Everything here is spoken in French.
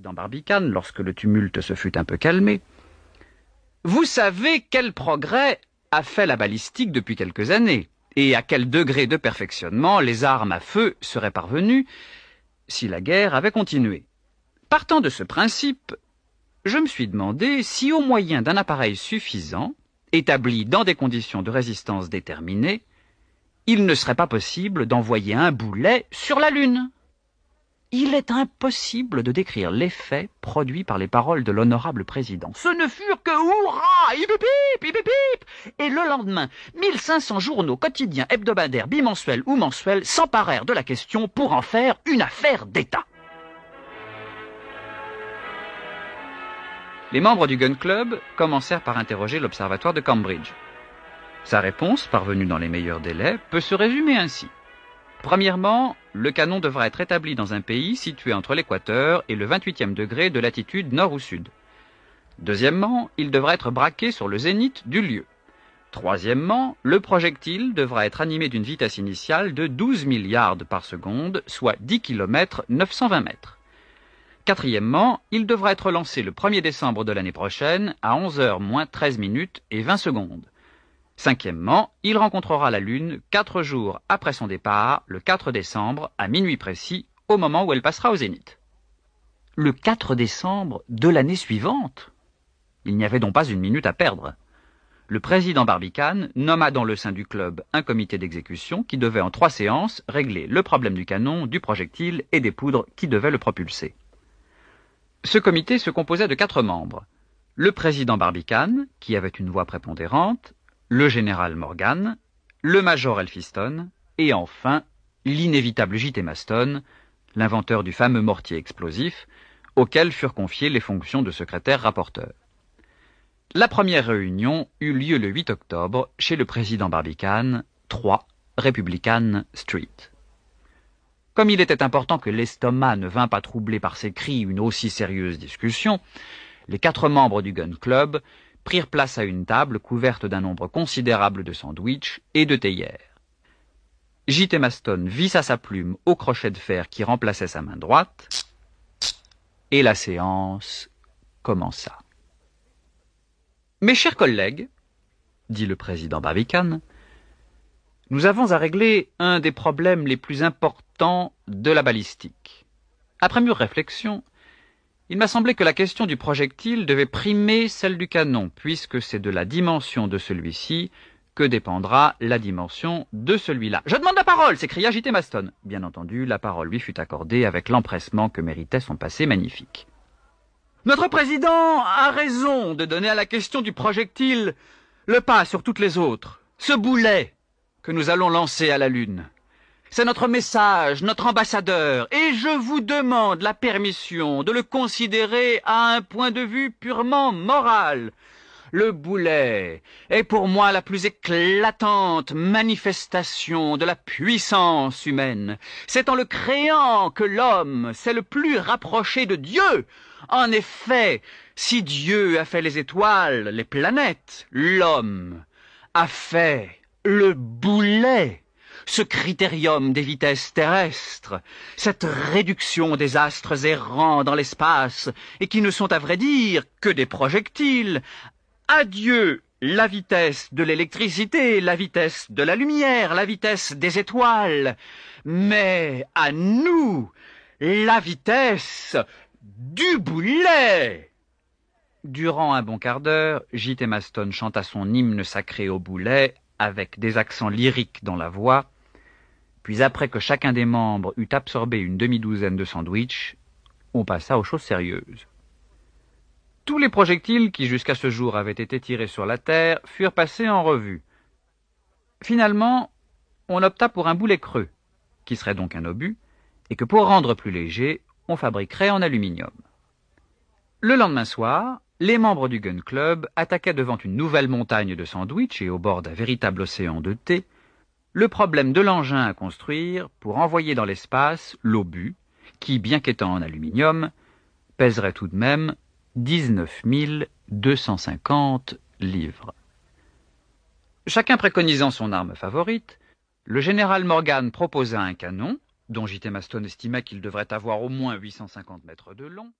Barbicane lorsque le tumulte se fut un peu calmé. Vous savez quel progrès a fait la balistique depuis quelques années, et à quel degré de perfectionnement les armes à feu seraient parvenues si la guerre avait continué. Partant de ce principe, je me suis demandé si au moyen d'un appareil suffisant, établi dans des conditions de résistance déterminées, il ne serait pas possible d'envoyer un boulet sur la Lune. Il est impossible de décrire l'effet produit par les paroles de l'honorable président. Ce ne furent que hurrah, hip hip, et le lendemain, 1500 journaux quotidiens, hebdomadaires, bimensuels ou mensuels s'emparèrent de la question pour en faire une affaire d'État. Les membres du Gun Club commencèrent par interroger l'observatoire de Cambridge. Sa réponse, parvenue dans les meilleurs délais, peut se résumer ainsi. Premièrement, le canon devra être établi dans un pays situé entre l'équateur et le 28e degré de latitude nord ou sud. Deuxièmement, il devra être braqué sur le zénith du lieu. Troisièmement, le projectile devra être animé d'une vitesse initiale de 12 milliards par seconde, soit 10 km 920 mètres. Quatrièmement, il devra être lancé le 1er décembre de l'année prochaine à 11h moins 13 minutes et 20 secondes. Cinquièmement, il rencontrera la Lune quatre jours après son départ, le 4 décembre, à minuit précis, au moment où elle passera au zénith. Le 4 décembre de l'année suivante? Il n'y avait donc pas une minute à perdre. Le président Barbicane nomma dans le sein du club un comité d'exécution qui devait en trois séances régler le problème du canon, du projectile et des poudres qui devaient le propulser. Ce comité se composait de quatre membres. Le président Barbicane, qui avait une voix prépondérante, le général Morgan, le major Elphiston, et enfin l'inévitable J.T. Maston, l'inventeur du fameux mortier explosif, auquel furent confiées les fonctions de secrétaire rapporteur. La première réunion eut lieu le 8 octobre chez le président Barbicane, 3 Republican Street. Comme il était important que l'estomac ne vînt pas troubler par ses cris une aussi sérieuse discussion, les quatre membres du Gun Club prirent place à une table couverte d'un nombre considérable de sandwichs et de théières. J.T. Maston vissa sa plume au crochet de fer qui remplaçait sa main droite, et la séance commença. Mes chers collègues, dit le président Barbicane, nous avons à régler un des problèmes les plus importants de la balistique. Après mûre réflexion, il m'a semblé que la question du projectile devait primer celle du canon, puisque c'est de la dimension de celui-ci que dépendra la dimension de celui-là. Je demande la parole, s'écria J.T. Maston. Bien entendu, la parole lui fut accordée avec l'empressement que méritait son passé magnifique. Notre président a raison de donner à la question du projectile le pas sur toutes les autres. Ce boulet que nous allons lancer à la Lune. C'est notre message, notre ambassadeur, et je vous demande la permission de le considérer à un point de vue purement moral. Le boulet est pour moi la plus éclatante manifestation de la puissance humaine. C'est en le créant que l'homme s'est le plus rapproché de Dieu. En effet, si Dieu a fait les étoiles, les planètes, l'homme a fait le boulet, ce critérium des vitesses terrestres, cette réduction des astres errants dans l'espace, et qui ne sont à vrai dire que des projectiles. Adieu la vitesse de l'électricité, la vitesse de la lumière, la vitesse des étoiles, mais à nous la vitesse du boulet. Durant un bon quart d'heure, J.T. Maston chanta son hymne sacré au boulet avec des accents lyriques dans la voix, puis après que chacun des membres eut absorbé une demi-douzaine de sandwichs, on passa aux choses sérieuses. Tous les projectiles qui jusqu'à ce jour avaient été tirés sur la Terre furent passés en revue. Finalement, on opta pour un boulet creux, qui serait donc un obus, et que pour rendre plus léger, on fabriquerait en aluminium. Le lendemain soir, les membres du Gun Club attaquaient devant une nouvelle montagne de sandwichs et au bord d'un véritable océan de thé le problème de l'engin à construire pour envoyer dans l'espace l'obus, qui, bien qu'étant en aluminium, pèserait tout de même 19 250 livres. Chacun préconisant son arme favorite, le général Morgan proposa un canon, dont J.T. Maston estimait qu'il devrait avoir au moins 850 mètres de long,